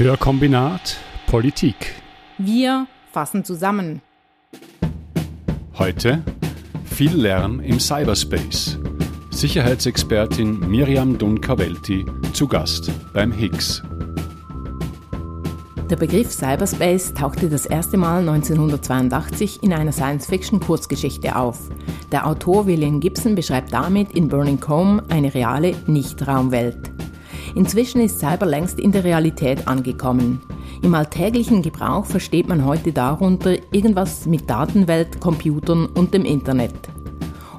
Hörkombinat Politik. Wir fassen zusammen. Heute viel Lärm im Cyberspace. Sicherheitsexpertin Miriam Dunkavelti zu Gast beim Higgs. Der Begriff Cyberspace tauchte das erste Mal 1982 in einer Science-Fiction-Kurzgeschichte auf. Der Autor William Gibson beschreibt damit in Burning Comb eine reale Nicht-Raumwelt. Inzwischen ist Cyber längst in der Realität angekommen. Im alltäglichen Gebrauch versteht man heute darunter irgendwas mit Datenwelt, Computern und dem Internet.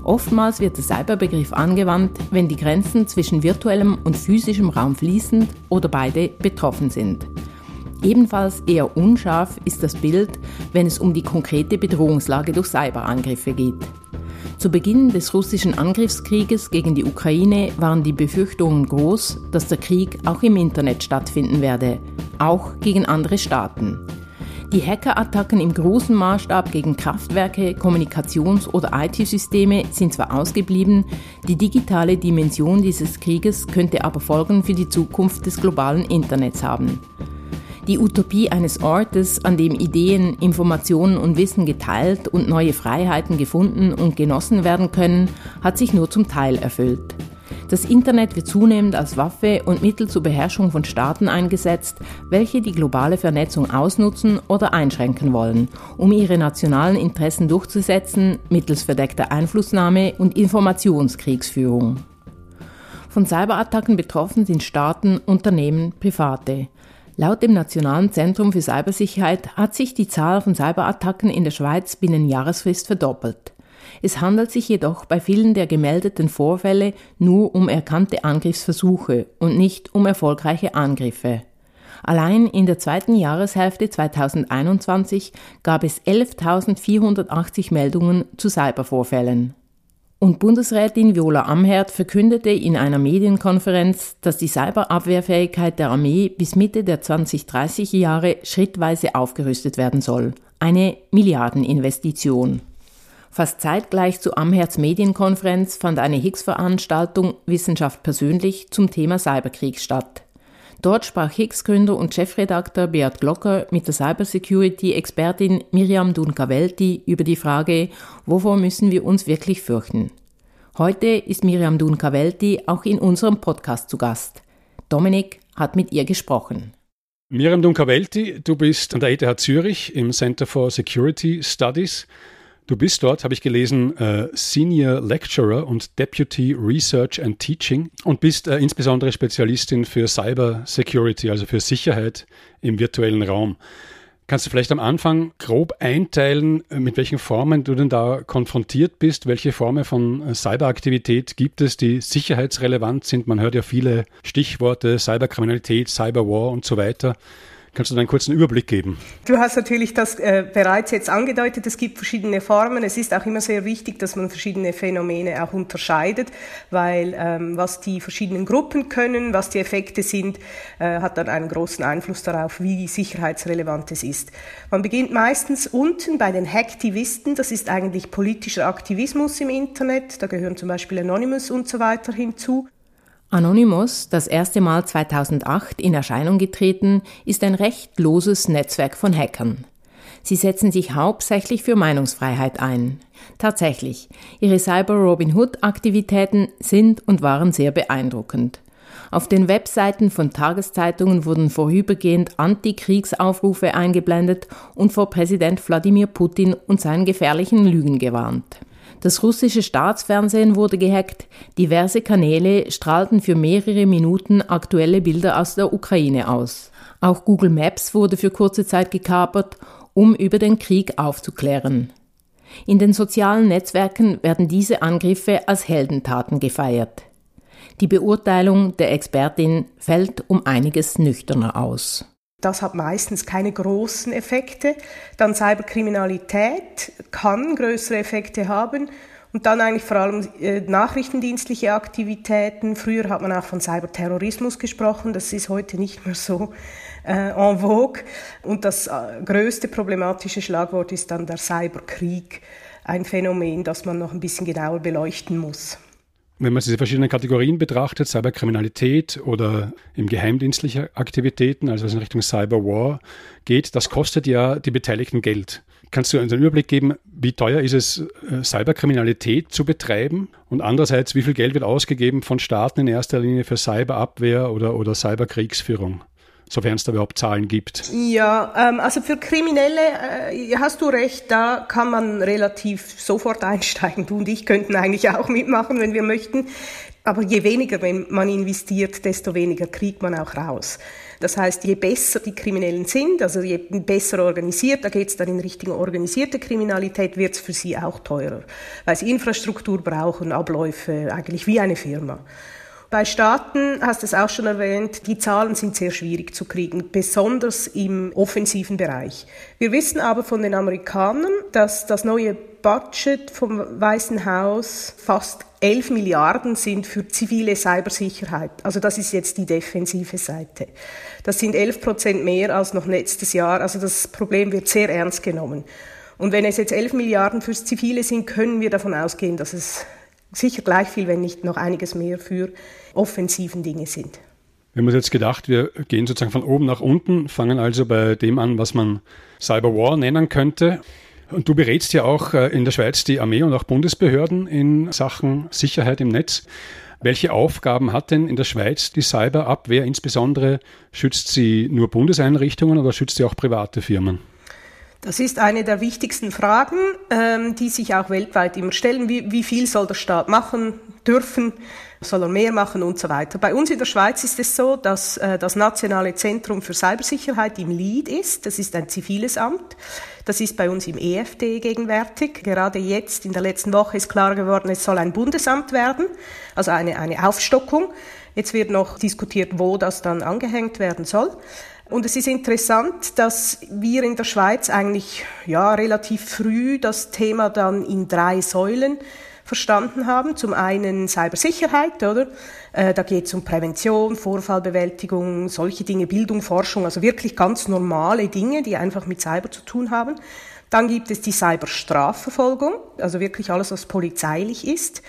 Oftmals wird der Cyberbegriff angewandt, wenn die Grenzen zwischen virtuellem und physischem Raum fließend oder beide betroffen sind. Ebenfalls eher unscharf ist das Bild, wenn es um die konkrete Bedrohungslage durch Cyberangriffe geht. Zu Beginn des russischen Angriffskrieges gegen die Ukraine waren die Befürchtungen groß, dass der Krieg auch im Internet stattfinden werde, auch gegen andere Staaten. Die Hackerattacken im großen Maßstab gegen Kraftwerke, Kommunikations- oder IT-Systeme sind zwar ausgeblieben, die digitale Dimension dieses Krieges könnte aber Folgen für die Zukunft des globalen Internets haben. Die Utopie eines Ortes, an dem Ideen, Informationen und Wissen geteilt und neue Freiheiten gefunden und genossen werden können, hat sich nur zum Teil erfüllt. Das Internet wird zunehmend als Waffe und Mittel zur Beherrschung von Staaten eingesetzt, welche die globale Vernetzung ausnutzen oder einschränken wollen, um ihre nationalen Interessen durchzusetzen mittels verdeckter Einflussnahme und Informationskriegsführung. Von Cyberattacken betroffen sind Staaten, Unternehmen, Private. Laut dem Nationalen Zentrum für Cybersicherheit hat sich die Zahl von Cyberattacken in der Schweiz binnen Jahresfrist verdoppelt. Es handelt sich jedoch bei vielen der gemeldeten Vorfälle nur um erkannte Angriffsversuche und nicht um erfolgreiche Angriffe. Allein in der zweiten Jahreshälfte 2021 gab es 11.480 Meldungen zu Cybervorfällen. Und Bundesrätin Viola Amherd verkündete in einer Medienkonferenz, dass die Cyberabwehrfähigkeit der Armee bis Mitte der 2030er Jahre schrittweise aufgerüstet werden soll. Eine Milliardeninvestition. Fast zeitgleich zu Amherds Medienkonferenz fand eine Higgs-Veranstaltung Wissenschaft persönlich zum Thema Cyberkrieg statt. Dort sprach Higgs-Gründer und Chefredakteur Beat Glocker mit der Cybersecurity-Expertin Miriam Dunkavelti über die Frage, wovor müssen wir uns wirklich fürchten. Heute ist Miriam Dunkavelti auch in unserem Podcast zu Gast. Dominik hat mit ihr gesprochen. Miriam Dunkavelti, du bist an der ETH Zürich im Center for Security Studies. Du bist dort, habe ich gelesen, äh, Senior Lecturer und Deputy Research and Teaching und bist äh, insbesondere Spezialistin für Cyber Security, also für Sicherheit im virtuellen Raum. Kannst du vielleicht am Anfang grob einteilen, äh, mit welchen Formen du denn da konfrontiert bist? Welche Formen von Cyberaktivität gibt es, die sicherheitsrelevant sind? Man hört ja viele Stichworte, Cyberkriminalität, Cyberwar und so weiter. Kannst du einen kurzen Überblick geben? Du hast natürlich das äh, bereits jetzt angedeutet. Es gibt verschiedene Formen. Es ist auch immer sehr wichtig, dass man verschiedene Phänomene auch unterscheidet, weil ähm, was die verschiedenen Gruppen können, was die Effekte sind, äh, hat dann einen großen Einfluss darauf, wie sicherheitsrelevant es ist. Man beginnt meistens unten bei den Hacktivisten. Das ist eigentlich politischer Aktivismus im Internet. Da gehören zum Beispiel Anonymous und so weiter hinzu. Anonymous, das erste Mal 2008 in Erscheinung getreten, ist ein recht loses Netzwerk von Hackern. Sie setzen sich hauptsächlich für Meinungsfreiheit ein. Tatsächlich, ihre Cyber Robin Hood Aktivitäten sind und waren sehr beeindruckend. Auf den Webseiten von Tageszeitungen wurden vorübergehend Antikriegsaufrufe eingeblendet und vor Präsident Wladimir Putin und seinen gefährlichen Lügen gewarnt. Das russische Staatsfernsehen wurde gehackt, diverse Kanäle strahlten für mehrere Minuten aktuelle Bilder aus der Ukraine aus. Auch Google Maps wurde für kurze Zeit gekapert, um über den Krieg aufzuklären. In den sozialen Netzwerken werden diese Angriffe als Heldentaten gefeiert. Die Beurteilung der Expertin fällt um einiges nüchterner aus. Das hat meistens keine großen Effekte. Dann Cyberkriminalität kann größere Effekte haben. Und dann eigentlich vor allem äh, nachrichtendienstliche Aktivitäten. Früher hat man auch von Cyberterrorismus gesprochen. Das ist heute nicht mehr so äh, en vogue. Und das äh, größte problematische Schlagwort ist dann der Cyberkrieg. Ein Phänomen, das man noch ein bisschen genauer beleuchten muss. Wenn man diese verschiedenen Kategorien betrachtet, Cyberkriminalität oder im geheimdienstliche Aktivitäten, also was in Richtung Cyberwar geht, das kostet ja die Beteiligten Geld. Kannst du einen Überblick geben, wie teuer ist es, äh, Cyberkriminalität zu betreiben? Und andererseits, wie viel Geld wird ausgegeben von Staaten in erster Linie für Cyberabwehr oder, oder Cyberkriegsführung? Sofern es da überhaupt Zahlen gibt. Ja, ähm, also für Kriminelle äh, hast du recht, da kann man relativ sofort einsteigen. Du und ich könnten eigentlich auch mitmachen, wenn wir möchten. Aber je weniger man investiert, desto weniger kriegt man auch raus. Das heißt, je besser die Kriminellen sind, also je besser organisiert, da geht es dann in Richtung organisierte Kriminalität, wird es für sie auch teurer, weil sie Infrastruktur brauchen, Abläufe, eigentlich wie eine Firma. Bei Staaten, hast du es auch schon erwähnt, die Zahlen sind sehr schwierig zu kriegen, besonders im offensiven Bereich. Wir wissen aber von den Amerikanern, dass das neue Budget vom Weißen Haus fast 11 Milliarden sind für zivile Cybersicherheit. Also das ist jetzt die defensive Seite. Das sind 11 Prozent mehr als noch letztes Jahr. Also das Problem wird sehr ernst genommen. Und wenn es jetzt 11 Milliarden fürs Zivile sind, können wir davon ausgehen, dass es sicher gleich viel, wenn nicht noch einiges mehr für offensiven Dinge sind. Wir haben uns jetzt gedacht, wir gehen sozusagen von oben nach unten, fangen also bei dem an, was man Cyberwar nennen könnte. Und du berätst ja auch äh, in der Schweiz die Armee und auch Bundesbehörden in Sachen Sicherheit im Netz. Welche Aufgaben hat denn in der Schweiz die Cyberabwehr insbesondere? Schützt sie nur Bundeseinrichtungen oder schützt sie auch private Firmen? Das ist eine der wichtigsten Fragen, ähm, die sich auch weltweit immer stellen. Wie, wie viel soll der Staat machen dürfen? Soll er mehr machen und so weiter? Bei uns in der Schweiz ist es so, dass äh, das Nationale Zentrum für Cybersicherheit im LEAD ist. Das ist ein ziviles Amt. Das ist bei uns im EFD gegenwärtig. Gerade jetzt, in der letzten Woche, ist klar geworden, es soll ein Bundesamt werden, also eine, eine Aufstockung. Jetzt wird noch diskutiert, wo das dann angehängt werden soll. Und es ist interessant, dass wir in der Schweiz eigentlich ja relativ früh das Thema dann in drei Säulen verstanden haben. Zum einen Cybersicherheit, oder? Äh, da geht es um Prävention, Vorfallbewältigung, solche Dinge, Bildung, Forschung, also wirklich ganz normale Dinge, die einfach mit Cyber zu tun haben. Dann gibt es die Cyberstrafverfolgung, also wirklich alles, was polizeilich ist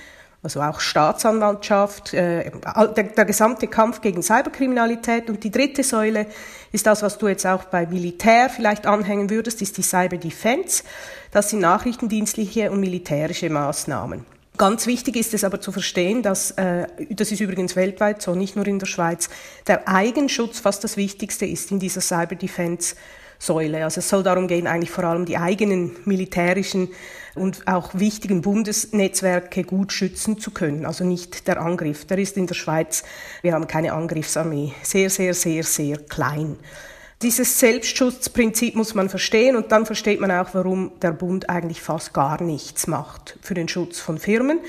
also auch Staatsanwaltschaft, äh, der, der, gesamte Kampf gegen Cyberkriminalität. Und die dritte Säule ist das, was du jetzt auch bei Militär vielleicht anhängen würdest, ist die Cyber Defense. Das sind nachrichtendienstliche und militärische Maßnahmen. Ganz wichtig ist es aber zu verstehen, dass, äh, das ist übrigens weltweit so, nicht nur in der Schweiz, der Eigenschutz fast das Wichtigste ist in dieser Cyber Defense Säule. Also es soll darum gehen, eigentlich vor allem die eigenen militärischen und auch wichtigen Bundesnetzwerke gut schützen zu können. Also nicht der Angriff. Der ist in der Schweiz, wir haben keine Angriffsarmee, sehr, sehr, sehr, sehr klein. Dieses Selbstschutzprinzip muss man verstehen und dann versteht man auch, warum der Bund eigentlich fast gar nichts macht für den Schutz von Firmen.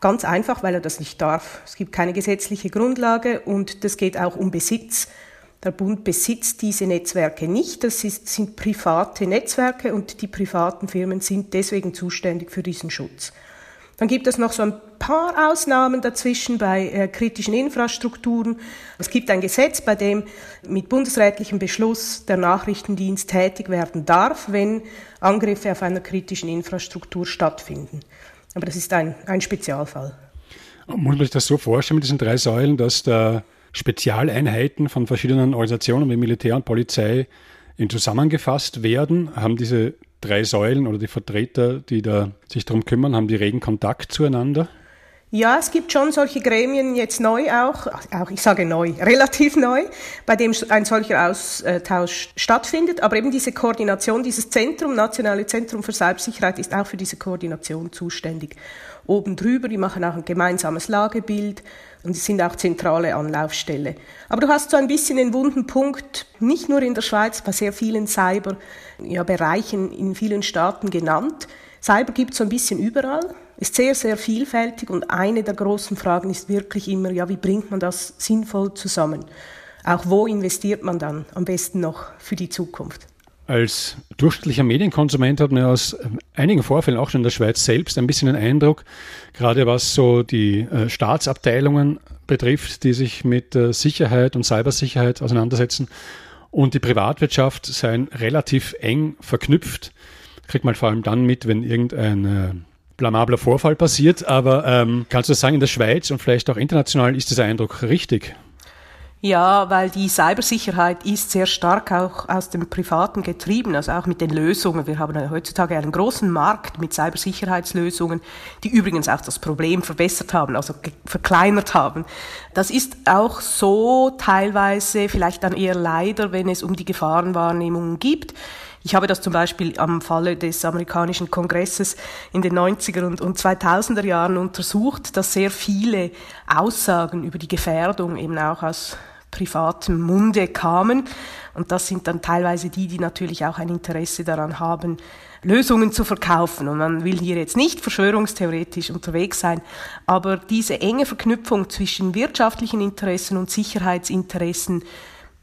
Ganz einfach, weil er das nicht darf. Es gibt keine gesetzliche Grundlage und es geht auch um Besitz der Bund besitzt diese Netzwerke nicht. Das ist, sind private Netzwerke und die privaten Firmen sind deswegen zuständig für diesen Schutz. Dann gibt es noch so ein paar Ausnahmen dazwischen bei äh, kritischen Infrastrukturen. Es gibt ein Gesetz, bei dem mit bundesrätlichem Beschluss der Nachrichtendienst tätig werden darf, wenn Angriffe auf einer kritischen Infrastruktur stattfinden. Aber das ist ein, ein Spezialfall. Muss man sich das so vorstellen mit diesen drei Säulen, dass der Spezialeinheiten von verschiedenen Organisationen wie Militär und Polizei in zusammengefasst werden? Haben diese drei Säulen oder die Vertreter, die da sich darum kümmern, haben die regen Kontakt zueinander? Ja, es gibt schon solche Gremien jetzt neu auch, auch ich sage neu, relativ neu, bei dem ein solcher Austausch stattfindet. Aber eben diese Koordination, dieses Zentrum, Nationale Zentrum für Cybersicherheit, ist auch für diese Koordination zuständig. Oben drüber, die machen auch ein gemeinsames Lagebild und sind auch zentrale Anlaufstelle. Aber du hast so ein bisschen den wunden Punkt, nicht nur in der Schweiz, bei sehr vielen Cyber-Bereichen ja, in vielen Staaten genannt. Cyber gibt es so ein bisschen überall, ist sehr, sehr vielfältig und eine der großen Fragen ist wirklich immer, ja, wie bringt man das sinnvoll zusammen? Auch wo investiert man dann am besten noch für die Zukunft? Als durchschnittlicher Medienkonsument hat man aus ähm, einigen Vorfällen auch schon in der Schweiz selbst ein bisschen den Eindruck, gerade was so die äh, Staatsabteilungen betrifft, die sich mit äh, Sicherheit und Cybersicherheit auseinandersetzen und die Privatwirtschaft seien relativ eng verknüpft. Kriegt man vor allem dann mit, wenn irgendein blamabler Vorfall passiert, aber ähm, kannst du sagen, in der Schweiz und vielleicht auch international ist dieser Eindruck richtig? Ja, weil die Cybersicherheit ist sehr stark auch aus dem Privaten getrieben, also auch mit den Lösungen. Wir haben heutzutage einen großen Markt mit Cybersicherheitslösungen, die übrigens auch das Problem verbessert haben, also verkleinert haben. Das ist auch so teilweise, vielleicht dann eher leider, wenn es um die Gefahrenwahrnehmungen gibt. Ich habe das zum Beispiel am Falle des amerikanischen Kongresses in den 90er und, und 2000er Jahren untersucht, dass sehr viele Aussagen über die Gefährdung eben auch aus privatem Munde kamen. Und das sind dann teilweise die, die natürlich auch ein Interesse daran haben, Lösungen zu verkaufen. Und man will hier jetzt nicht verschwörungstheoretisch unterwegs sein, aber diese enge Verknüpfung zwischen wirtschaftlichen Interessen und Sicherheitsinteressen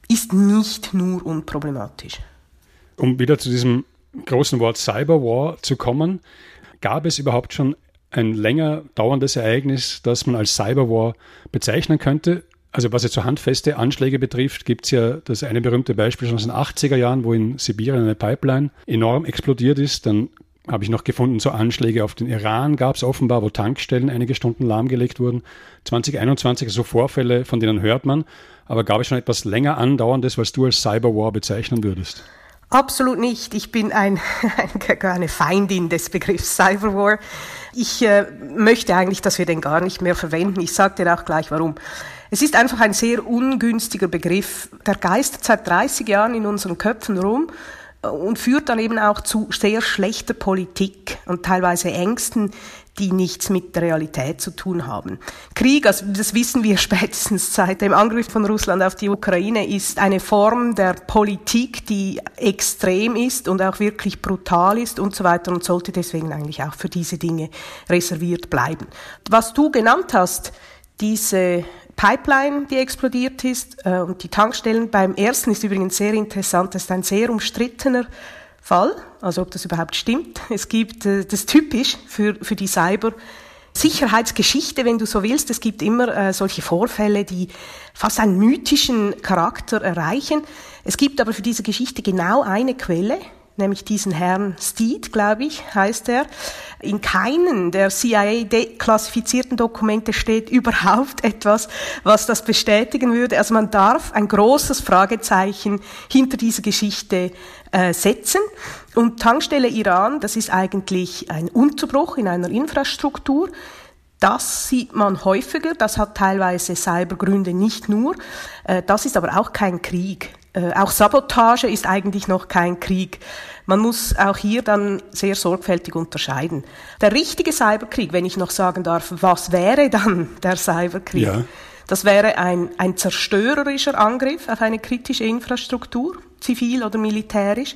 ist nicht nur unproblematisch. Um wieder zu diesem großen Wort Cyberwar zu kommen, gab es überhaupt schon ein länger dauerndes Ereignis, das man als Cyberwar bezeichnen könnte? Also was jetzt so handfeste Anschläge betrifft, gibt es ja das eine berühmte Beispiel schon aus den 80er Jahren, wo in Sibirien eine Pipeline enorm explodiert ist. Dann habe ich noch gefunden, so Anschläge auf den Iran gab es offenbar, wo Tankstellen einige Stunden lahmgelegt wurden. 2021 so Vorfälle, von denen hört man. Aber gab es schon etwas länger andauerndes, was du als Cyberwar bezeichnen würdest? Absolut nicht. Ich bin ein, eine Feindin des Begriffs Cyberwar. Ich äh, möchte eigentlich, dass wir den gar nicht mehr verwenden. Ich sage dir auch gleich warum. Es ist einfach ein sehr ungünstiger Begriff. Der geistert seit 30 Jahren in unseren Köpfen rum äh, und führt dann eben auch zu sehr schlechter Politik und teilweise Ängsten, die nichts mit der Realität zu tun haben. Krieg, also das wissen wir spätestens seit dem Angriff von Russland auf die Ukraine, ist eine Form der Politik, die extrem ist und auch wirklich brutal ist und so weiter und sollte deswegen eigentlich auch für diese Dinge reserviert bleiben. Was du genannt hast, diese Pipeline, die explodiert ist äh, und die Tankstellen. Beim ersten ist übrigens sehr interessant, das ist ein sehr umstrittener Fall, also ob das überhaupt stimmt. Es gibt, äh, das typisch für, für die Cyber- Sicherheitsgeschichte, wenn du so willst. Es gibt immer äh, solche Vorfälle, die fast einen mythischen Charakter erreichen. Es gibt aber für diese Geschichte genau eine Quelle, nämlich diesen Herrn Steed, glaube ich, heißt er. In keinen der CIA-klassifizierten Dokumente steht überhaupt etwas, was das bestätigen würde. Also man darf ein großes Fragezeichen hinter dieser Geschichte äh, setzen. Und Tankstelle Iran, das ist eigentlich ein Unterbruch in einer Infrastruktur. Das sieht man häufiger, das hat teilweise Cybergründe nicht nur. Äh, das ist aber auch kein Krieg. Äh, auch Sabotage ist eigentlich noch kein Krieg. Man muss auch hier dann sehr sorgfältig unterscheiden. Der richtige Cyberkrieg, wenn ich noch sagen darf, was wäre dann der Cyberkrieg? Ja. Das wäre ein, ein zerstörerischer Angriff auf eine kritische Infrastruktur, zivil oder militärisch,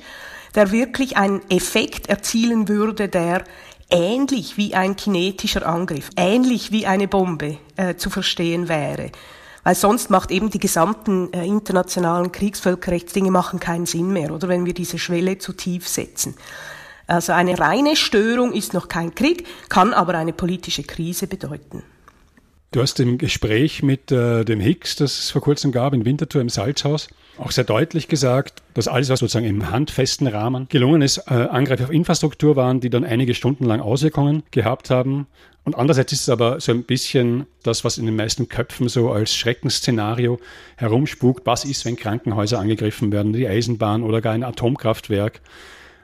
der wirklich einen Effekt erzielen würde, der ähnlich wie ein kinetischer Angriff, ähnlich wie eine Bombe äh, zu verstehen wäre weil sonst macht eben die gesamten äh, internationalen Kriegsvölkerrechtsdinge machen keinen Sinn mehr, oder wenn wir diese Schwelle zu tief setzen. Also eine reine Störung ist noch kein Krieg, kann aber eine politische Krise bedeuten. Du hast im Gespräch mit äh, dem Higgs, das es vor kurzem gab, in Winterthur im Salzhaus, auch sehr deutlich gesagt, dass alles, was sozusagen im handfesten Rahmen gelungen ist, äh, Angriffe auf Infrastruktur waren, die dann einige Stunden lang Auswirkungen gehabt haben. Und andererseits ist es aber so ein bisschen das, was in den meisten Köpfen so als Schreckensszenario herumspukt. Was ist, wenn Krankenhäuser angegriffen werden, die Eisenbahn oder gar ein Atomkraftwerk?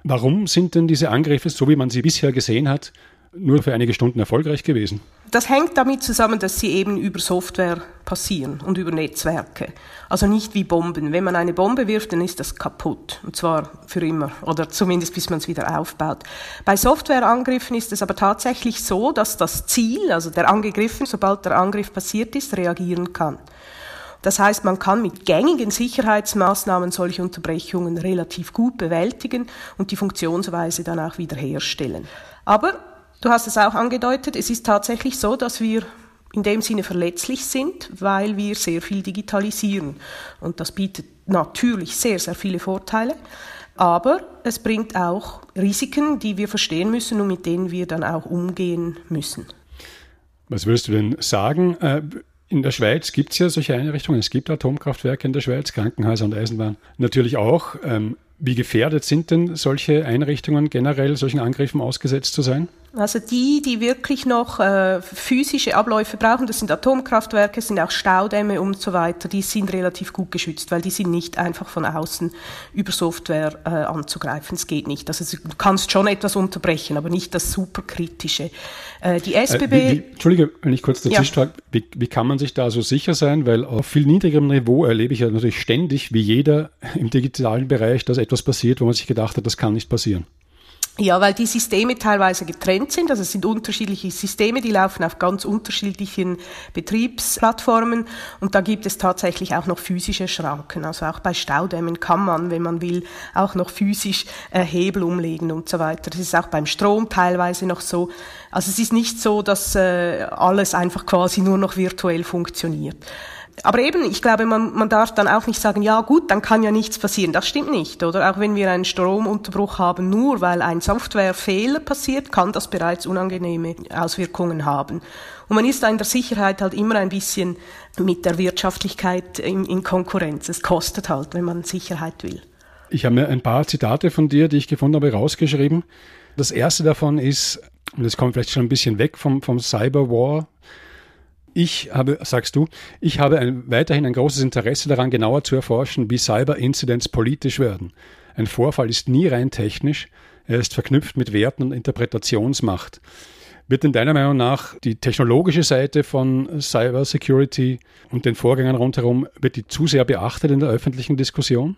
Warum sind denn diese Angriffe, so wie man sie bisher gesehen hat, nur für einige Stunden erfolgreich gewesen? Das hängt damit zusammen, dass sie eben über Software passieren und über Netzwerke. Also nicht wie Bomben. Wenn man eine Bombe wirft, dann ist das kaputt. Und zwar für immer. Oder zumindest bis man es wieder aufbaut. Bei Softwareangriffen ist es aber tatsächlich so, dass das Ziel, also der Angegriffen, sobald der Angriff passiert ist, reagieren kann. Das heißt, man kann mit gängigen Sicherheitsmaßnahmen solche Unterbrechungen relativ gut bewältigen und die Funktionsweise dann auch wiederherstellen. Aber Du hast es auch angedeutet, es ist tatsächlich so, dass wir in dem Sinne verletzlich sind, weil wir sehr viel digitalisieren. Und das bietet natürlich sehr, sehr viele Vorteile. Aber es bringt auch Risiken, die wir verstehen müssen und mit denen wir dann auch umgehen müssen. Was würdest du denn sagen? Äh, in der Schweiz gibt es ja solche Einrichtungen. Es gibt Atomkraftwerke in der Schweiz, Krankenhäuser und Eisenbahn. Natürlich auch. Ähm, wie gefährdet sind denn solche Einrichtungen generell solchen Angriffen ausgesetzt zu sein? Also die, die wirklich noch äh, physische Abläufe brauchen, das sind Atomkraftwerke, sind auch Staudämme und so weiter, die sind relativ gut geschützt, weil die sind nicht einfach von außen über Software äh, anzugreifen. Es geht nicht. Also du kannst schon etwas unterbrechen, aber nicht das superkritische. Äh, die SBB. Äh, wie, wie, Entschuldige, wenn ich kurz dazwischen ja. wie, wie kann man sich da so sicher sein? Weil auf viel niedrigerem Niveau erlebe ich ja natürlich ständig, wie jeder im digitalen Bereich, dass etwas passiert, wo man sich gedacht hat, das kann nicht passieren. Ja, weil die Systeme teilweise getrennt sind. Also es sind unterschiedliche Systeme, die laufen auf ganz unterschiedlichen Betriebsplattformen. Und da gibt es tatsächlich auch noch physische Schranken. Also auch bei Staudämmen kann man, wenn man will, auch noch physisch äh, Hebel umlegen und so weiter. Das ist auch beim Strom teilweise noch so. Also es ist nicht so, dass äh, alles einfach quasi nur noch virtuell funktioniert aber eben, ich glaube, man, man darf dann auch nicht sagen, ja gut, dann kann ja nichts passieren. Das stimmt nicht, oder? Auch wenn wir einen Stromunterbruch haben, nur weil ein Softwarefehler passiert, kann das bereits unangenehme Auswirkungen haben. Und man ist da in der Sicherheit halt immer ein bisschen mit der Wirtschaftlichkeit in, in Konkurrenz. Es kostet halt, wenn man Sicherheit will. Ich habe mir ein paar Zitate von dir, die ich gefunden habe, rausgeschrieben. Das erste davon ist, und das kommt vielleicht schon ein bisschen weg vom, vom Cyberwar, ich habe, sagst du, ich habe ein, weiterhin ein großes Interesse daran, genauer zu erforschen, wie Cyber-Incidents politisch werden. Ein Vorfall ist nie rein technisch, er ist verknüpft mit Werten und Interpretationsmacht. Wird in deiner Meinung nach die technologische Seite von Cyber Security und den Vorgängern rundherum, wird die zu sehr beachtet in der öffentlichen Diskussion?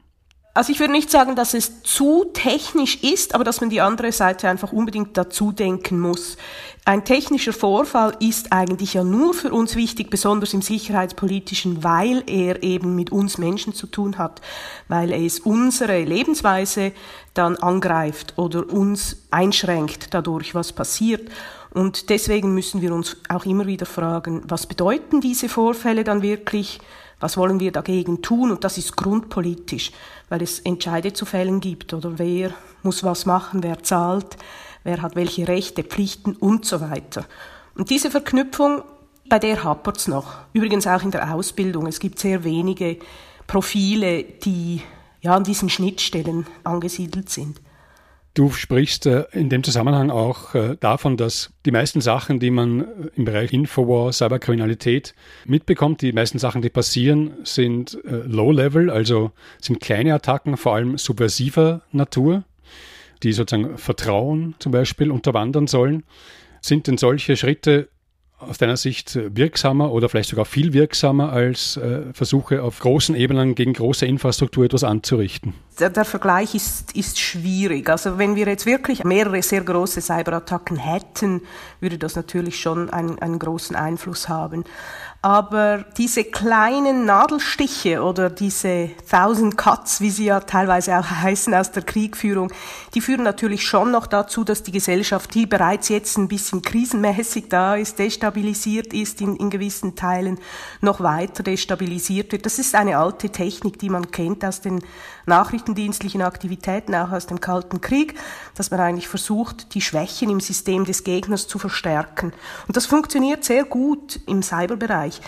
Also ich würde nicht sagen, dass es zu technisch ist, aber dass man die andere Seite einfach unbedingt dazu denken muss. Ein technischer Vorfall ist eigentlich ja nur für uns wichtig, besonders im sicherheitspolitischen, weil er eben mit uns Menschen zu tun hat, weil es unsere Lebensweise dann angreift oder uns einschränkt dadurch, was passiert. Und deswegen müssen wir uns auch immer wieder fragen, was bedeuten diese Vorfälle dann wirklich? Was wollen wir dagegen tun? Und das ist grundpolitisch, weil es Entscheide zu fällen gibt oder wer muss was machen, wer zahlt, wer hat welche Rechte, Pflichten und so weiter. Und diese Verknüpfung, bei der hapert's noch. Übrigens auch in der Ausbildung. Es gibt sehr wenige Profile, die ja an diesen Schnittstellen angesiedelt sind. Du sprichst äh, in dem Zusammenhang auch äh, davon, dass die meisten Sachen, die man äh, im Bereich Infowar, Cyberkriminalität mitbekommt, die meisten Sachen, die passieren, sind Low-Level, also sind kleine Attacken, vor allem subversiver Natur, die sozusagen Vertrauen zum Beispiel unterwandern sollen. Sind denn solche Schritte aus deiner Sicht wirksamer oder vielleicht sogar viel wirksamer als äh, Versuche auf großen Ebenen gegen große Infrastruktur etwas anzurichten? Der, der, Vergleich ist, ist schwierig. Also wenn wir jetzt wirklich mehrere sehr große Cyberattacken hätten, würde das natürlich schon einen, einen großen Einfluss haben. Aber diese kleinen Nadelstiche oder diese Thousand Cuts, wie sie ja teilweise auch heißen aus der Kriegführung, die führen natürlich schon noch dazu, dass die Gesellschaft, die bereits jetzt ein bisschen krisenmäßig da ist, destabilisiert ist in, in gewissen Teilen, noch weiter destabilisiert wird. Das ist eine alte Technik, die man kennt aus den nachrichtendienstlichen Aktivitäten, auch aus dem Kalten Krieg, dass man eigentlich versucht, die Schwächen im System des Gegners zu verstärken. Und das funktioniert sehr gut im Cyberbereich. Bereich,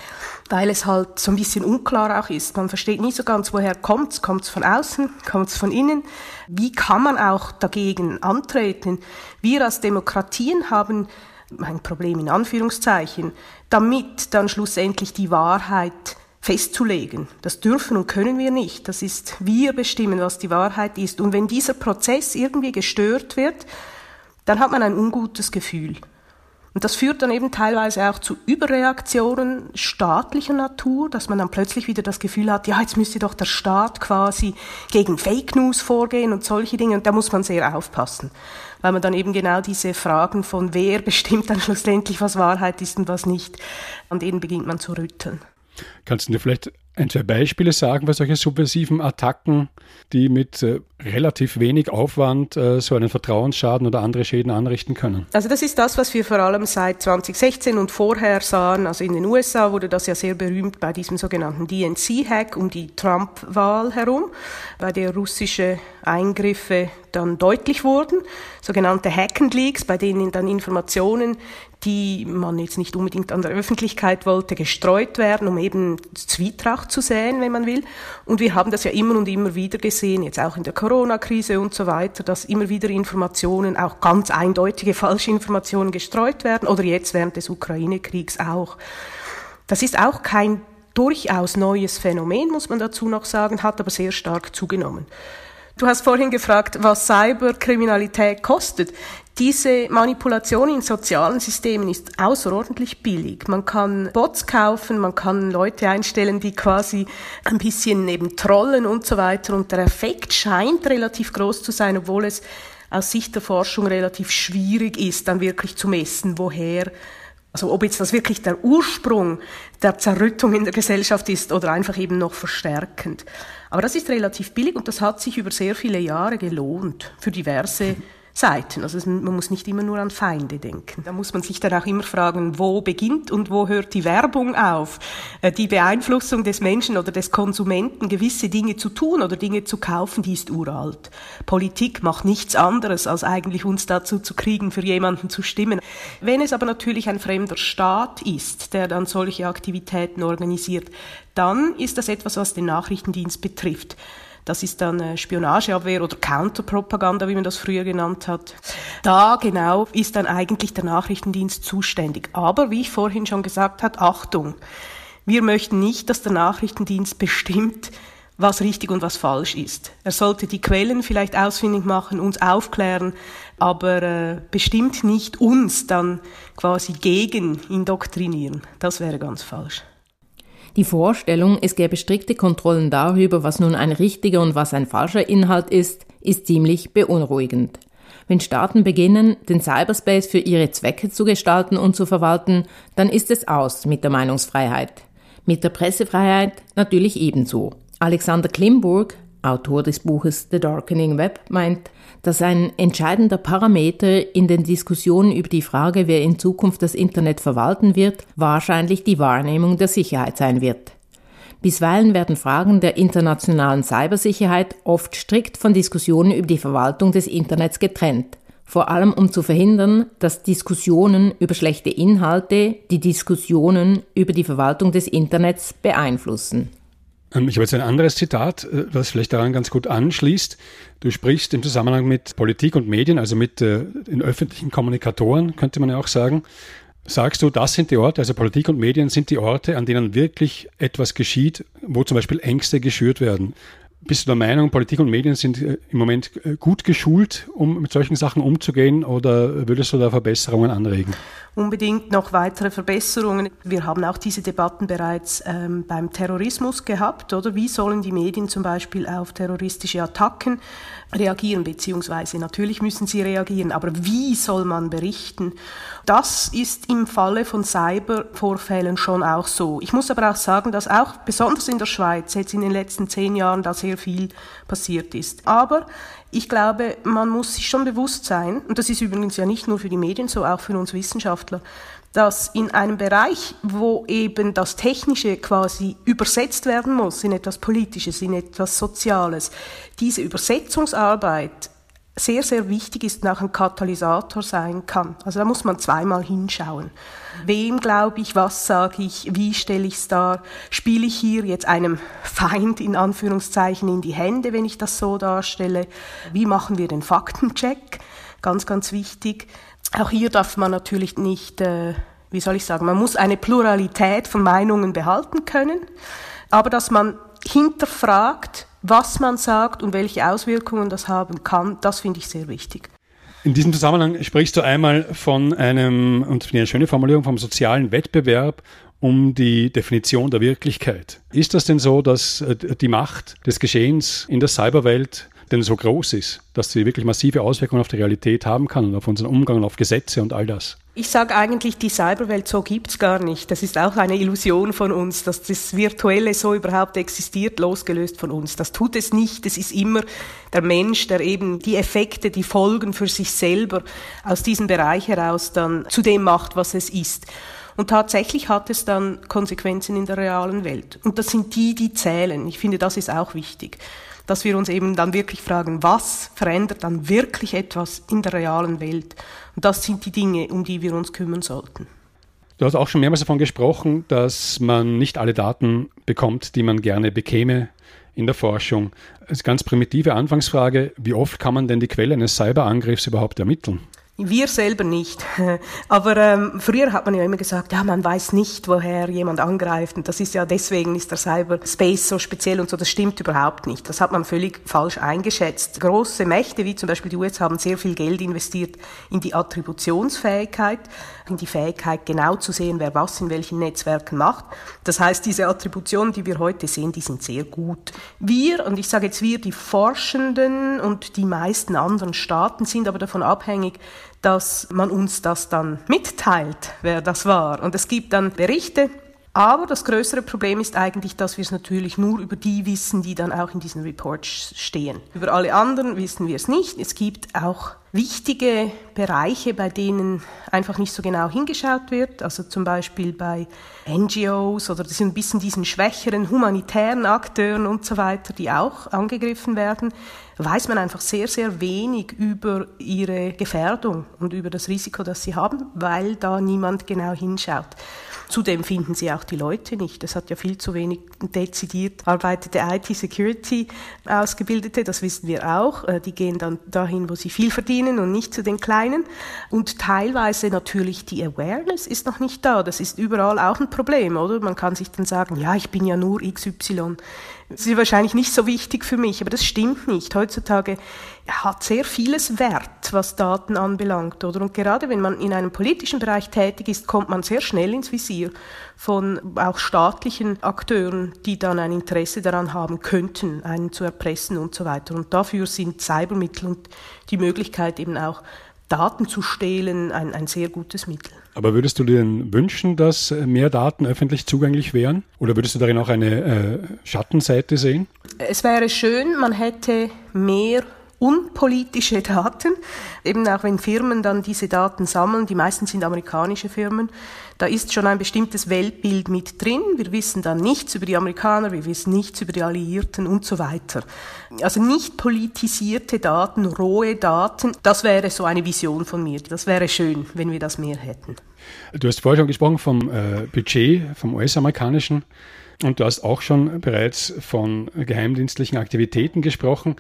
weil es halt so ein bisschen unklar auch ist. Man versteht nie so ganz, woher kommt es. Kommt es von außen? Kommt es von innen? Wie kann man auch dagegen antreten? Wir als Demokratien haben ein Problem in Anführungszeichen, damit dann schlussendlich die Wahrheit festzulegen. Das dürfen und können wir nicht. Das ist wir bestimmen, was die Wahrheit ist. Und wenn dieser Prozess irgendwie gestört wird, dann hat man ein ungutes Gefühl. Und das führt dann eben teilweise auch zu Überreaktionen staatlicher Natur, dass man dann plötzlich wieder das Gefühl hat, ja, jetzt müsste doch der Staat quasi gegen Fake News vorgehen und solche Dinge. Und da muss man sehr aufpassen, weil man dann eben genau diese Fragen von wer bestimmt dann schlussendlich, was Wahrheit ist und was nicht, an denen beginnt man zu rütteln. Kannst du dir vielleicht ein, zwei Beispiele sagen bei solchen subversiven Attacken, die mit äh, relativ wenig Aufwand äh, so einen Vertrauensschaden oder andere Schäden anrichten können? Also das ist das, was wir vor allem seit 2016 und vorher sahen. Also in den USA wurde das ja sehr berühmt bei diesem sogenannten DNC-Hack um die Trump-Wahl herum, bei der russische Eingriffe dann deutlich wurden, sogenannte Hack and Leaks, bei denen dann Informationen, die man jetzt nicht unbedingt an der Öffentlichkeit wollte, gestreut werden, um eben Zwietracht auch zu säen, wenn man will. Und wir haben das ja immer und immer wieder gesehen, jetzt auch in der Corona-Krise und so weiter, dass immer wieder Informationen, auch ganz eindeutige falsche Informationen gestreut werden oder jetzt während des Ukraine-Kriegs auch. Das ist auch kein durchaus neues Phänomen, muss man dazu noch sagen, hat aber sehr stark zugenommen. Du hast vorhin gefragt, was Cyberkriminalität kostet. Diese Manipulation in sozialen Systemen ist außerordentlich billig. Man kann Bots kaufen, man kann Leute einstellen, die quasi ein bisschen neben trollen und so weiter. Und der Effekt scheint relativ groß zu sein, obwohl es aus Sicht der Forschung relativ schwierig ist, dann wirklich zu messen, woher also ob jetzt das wirklich der Ursprung der Zerrüttung in der Gesellschaft ist oder einfach eben noch verstärkend. Aber das ist relativ billig und das hat sich über sehr viele Jahre gelohnt für diverse Seiten. Also man muss nicht immer nur an Feinde denken. Da muss man sich dann auch immer fragen, wo beginnt und wo hört die Werbung auf? Äh, die Beeinflussung des Menschen oder des Konsumenten, gewisse Dinge zu tun oder Dinge zu kaufen, die ist uralt. Politik macht nichts anderes, als eigentlich uns dazu zu kriegen, für jemanden zu stimmen. Wenn es aber natürlich ein fremder Staat ist, der dann solche Aktivitäten organisiert, dann ist das etwas, was den Nachrichtendienst betrifft. Das ist dann äh, Spionageabwehr oder Counterpropaganda, wie man das früher genannt hat. Da genau ist dann eigentlich der Nachrichtendienst zuständig. Aber wie ich vorhin schon gesagt habe, Achtung, wir möchten nicht, dass der Nachrichtendienst bestimmt, was richtig und was falsch ist. Er sollte die Quellen vielleicht ausfindig machen, uns aufklären, aber äh, bestimmt nicht uns dann quasi gegen indoktrinieren. Das wäre ganz falsch. Die Vorstellung, es gäbe strikte Kontrollen darüber, was nun ein richtiger und was ein falscher Inhalt ist, ist ziemlich beunruhigend. Wenn Staaten beginnen, den Cyberspace für ihre Zwecke zu gestalten und zu verwalten, dann ist es aus mit der Meinungsfreiheit. Mit der Pressefreiheit natürlich ebenso. Alexander Klimburg, Autor des Buches The Darkening Web, meint, dass ein entscheidender Parameter in den Diskussionen über die Frage, wer in Zukunft das Internet verwalten wird, wahrscheinlich die Wahrnehmung der Sicherheit sein wird. Bisweilen werden Fragen der internationalen Cybersicherheit oft strikt von Diskussionen über die Verwaltung des Internets getrennt, vor allem um zu verhindern, dass Diskussionen über schlechte Inhalte die Diskussionen über die Verwaltung des Internets beeinflussen. Ähm, ich habe jetzt ein anderes Zitat, äh, das vielleicht daran ganz gut anschließt. Du sprichst im Zusammenhang mit Politik und Medien, also mit äh, den öffentlichen Kommunikatoren, könnte man ja auch sagen. Sagst du, das sind die Orte, also Politik und Medien sind die Orte, an denen wirklich etwas geschieht, wo zum Beispiel Ängste geschürt werden. Bist du der Meinung, Politik und Medien sind äh, im Moment gut geschult, um mit solchen Sachen umzugehen, oder würdest du da Verbesserungen anregen? unbedingt noch weitere Verbesserungen. Wir haben auch diese Debatten bereits ähm, beim Terrorismus gehabt, oder? Wie sollen die Medien zum Beispiel auf terroristische Attacken reagieren, beziehungsweise natürlich müssen sie reagieren, aber wie soll man berichten? Das ist im Falle von Cybervorfällen schon auch so. Ich muss aber auch sagen, dass auch besonders in der Schweiz jetzt in den letzten zehn Jahren da sehr viel passiert ist. Aber ich glaube, man muss sich schon bewusst sein, und das ist übrigens ja nicht nur für die Medien so, auch für uns Wissenschaftler, dass in einem Bereich, wo eben das Technische quasi übersetzt werden muss in etwas Politisches, in etwas Soziales, diese Übersetzungsarbeit sehr, sehr wichtig ist und auch ein Katalysator sein kann. Also da muss man zweimal hinschauen. Wem glaube ich, was sage ich, wie stelle ich es dar? Spiele ich hier jetzt einem Feind in Anführungszeichen in die Hände, wenn ich das so darstelle? Wie machen wir den Faktencheck? Ganz, ganz wichtig. Auch hier darf man natürlich nicht, äh, wie soll ich sagen, man muss eine Pluralität von Meinungen behalten können, aber dass man hinterfragt, was man sagt und welche Auswirkungen das haben kann, das finde ich sehr wichtig. In diesem Zusammenhang sprichst du einmal von einem, und finde eine schöne Formulierung, vom sozialen Wettbewerb um die Definition der Wirklichkeit. Ist das denn so, dass äh, die Macht des Geschehens in der Cyberwelt denn so groß ist, dass sie wirklich massive Auswirkungen auf die Realität haben kann und auf unseren Umgang und auf Gesetze und all das? Ich sage eigentlich, die Cyberwelt so gibt's gar nicht. Das ist auch eine Illusion von uns, dass das Virtuelle so überhaupt existiert, losgelöst von uns. Das tut es nicht. Es ist immer der Mensch, der eben die Effekte, die Folgen für sich selber aus diesem Bereich heraus dann zu dem macht, was es ist. Und tatsächlich hat es dann Konsequenzen in der realen Welt. Und das sind die, die zählen. Ich finde, das ist auch wichtig dass wir uns eben dann wirklich fragen, was verändert dann wirklich etwas in der realen Welt? Und das sind die Dinge, um die wir uns kümmern sollten. Du hast auch schon mehrmals davon gesprochen, dass man nicht alle Daten bekommt, die man gerne bekäme in der Forschung. Als ganz primitive Anfangsfrage, wie oft kann man denn die Quelle eines Cyberangriffs überhaupt ermitteln? Wir selber nicht. Aber ähm, früher hat man ja immer gesagt, ja, man weiß nicht, woher jemand angreift. Und das ist ja deswegen ist der Cyberspace so speziell und so. Das stimmt überhaupt nicht. Das hat man völlig falsch eingeschätzt. Große Mächte, wie zum Beispiel die US, haben sehr viel Geld investiert in die Attributionsfähigkeit, die Fähigkeit, genau zu sehen, wer was in welchen Netzwerken macht. Das heißt, diese Attributionen, die wir heute sehen, die sind sehr gut. Wir, und ich sage jetzt wir, die Forschenden und die meisten anderen Staaten sind aber davon abhängig, dass man uns das dann mitteilt, wer das war. Und es gibt dann Berichte, aber das größere Problem ist eigentlich, dass wir es natürlich nur über die wissen, die dann auch in diesen Reports stehen. Über alle anderen wissen wir es nicht. Es gibt auch wichtige Bereiche, bei denen einfach nicht so genau hingeschaut wird. Also zum Beispiel bei NGOs oder das sind ein bisschen diesen schwächeren humanitären Akteuren und so weiter, die auch angegriffen werden, weiß man einfach sehr, sehr wenig über ihre Gefährdung und über das Risiko, das sie haben, weil da niemand genau hinschaut. Zudem finden sie auch die Leute nicht. Es hat ja viel zu wenig dezidiert arbeitete IT-Security Ausgebildete, das wissen wir auch. Äh, die gehen dann dahin, wo sie viel verdienen und nicht zu den Kleinen. Und teilweise natürlich die Awareness ist noch nicht da. Das ist überall auch ein Problem, oder? Man kann sich dann sagen, ja, ich bin ja nur XY. Das ist wahrscheinlich nicht so wichtig für mich, aber das stimmt nicht. Heutzutage hat sehr vieles Wert, was Daten anbelangt, oder? Und gerade wenn man in einem politischen Bereich tätig ist, kommt man sehr schnell ins Visier von auch staatlichen Akteuren, die dann ein Interesse daran haben könnten, einen zu erpressen und so weiter. Und dafür sind Cybermittel und die Möglichkeit eben auch Daten zu stehlen ein, ein sehr gutes Mittel. Aber würdest du dir denn wünschen, dass mehr Daten öffentlich zugänglich wären? Oder würdest du darin auch eine äh, Schattenseite sehen? Es wäre schön, man hätte mehr unpolitische Daten, eben auch wenn Firmen dann diese Daten sammeln, die meisten sind amerikanische Firmen, da ist schon ein bestimmtes Weltbild mit drin. Wir wissen dann nichts über die Amerikaner, wir wissen nichts über die Alliierten und so weiter. Also nicht politisierte Daten, rohe Daten, das wäre so eine Vision von mir. Das wäre schön, wenn wir das mehr hätten. Du hast vorher schon gesprochen vom äh, Budget, vom US-amerikanischen. Und du hast auch schon bereits von geheimdienstlichen Aktivitäten gesprochen.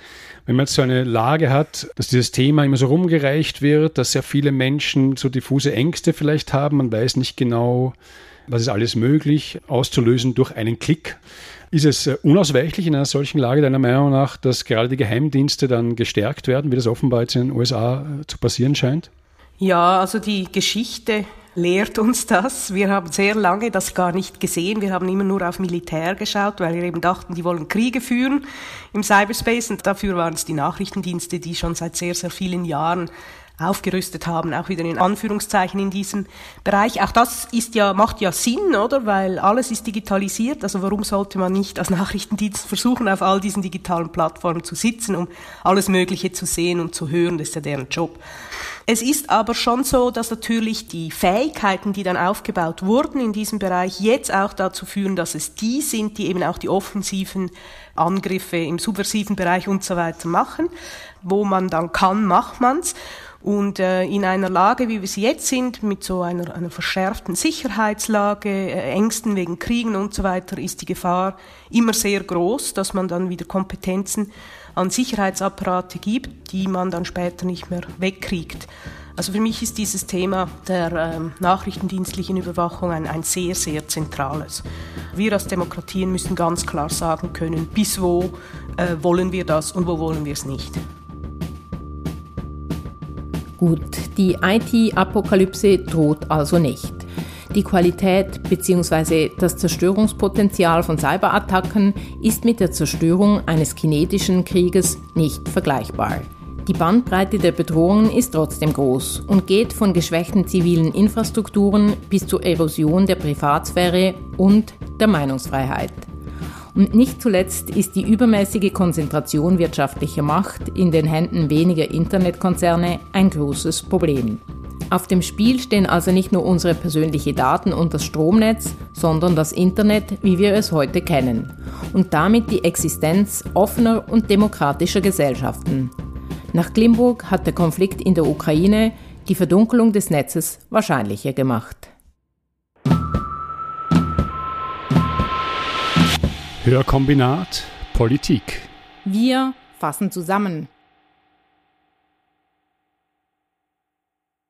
Wenn man jetzt so eine Lage hat, dass dieses Thema immer so rumgereicht wird, dass sehr viele Menschen so diffuse Ängste vielleicht haben, man weiß nicht genau, was ist alles möglich auszulösen durch einen Klick. Ist es äh, unausweichlich in einer solchen Lage deiner Meinung nach, dass gerade die Geheimdienste dann gestärkt werden, wie das offenbar jetzt in den USA äh, zu passieren scheint? Ja, also die Geschichte lehrt uns das. Wir haben sehr lange das gar nicht gesehen. Wir haben immer nur auf Militär geschaut, weil wir eben dachten, die wollen Kriege führen im Cyberspace. Und dafür waren es die Nachrichtendienste, die schon seit sehr, sehr vielen Jahren aufgerüstet haben, auch wieder in Anführungszeichen in diesem Bereich. Auch das ist ja, macht ja Sinn, oder? Weil alles ist digitalisiert. Also warum sollte man nicht als Nachrichtendienst versuchen, auf all diesen digitalen Plattformen zu sitzen, um alles Mögliche zu sehen und zu hören? Das ist ja deren Job. Es ist aber schon so, dass natürlich die Fähigkeiten, die dann aufgebaut wurden in diesem Bereich, jetzt auch dazu führen, dass es die sind, die eben auch die offensiven Angriffe im subversiven Bereich und so weiter machen. Wo man dann kann, macht man's. Und äh, in einer Lage, wie wir sie jetzt sind, mit so einer, einer verschärften Sicherheitslage, äh, Ängsten wegen Kriegen und so weiter, ist die Gefahr immer sehr groß, dass man dann wieder Kompetenzen an Sicherheitsapparate gibt, die man dann später nicht mehr wegkriegt. Also für mich ist dieses Thema der ähm, nachrichtendienstlichen Überwachung ein, ein sehr, sehr zentrales. Wir als Demokratien müssen ganz klar sagen können, bis wo äh, wollen wir das und wo wollen wir es nicht. Gut, die IT-Apokalypse droht also nicht. Die Qualität bzw. das Zerstörungspotenzial von Cyberattacken ist mit der Zerstörung eines kinetischen Krieges nicht vergleichbar. Die Bandbreite der Bedrohungen ist trotzdem groß und geht von geschwächten zivilen Infrastrukturen bis zur Erosion der Privatsphäre und der Meinungsfreiheit. Und nicht zuletzt ist die übermäßige Konzentration wirtschaftlicher Macht in den Händen weniger Internetkonzerne ein großes Problem. Auf dem Spiel stehen also nicht nur unsere persönlichen Daten und das Stromnetz, sondern das Internet, wie wir es heute kennen. Und damit die Existenz offener und demokratischer Gesellschaften. Nach Glimburg hat der Konflikt in der Ukraine die Verdunkelung des Netzes wahrscheinlicher gemacht. Hörkombinat Politik. Wir fassen zusammen.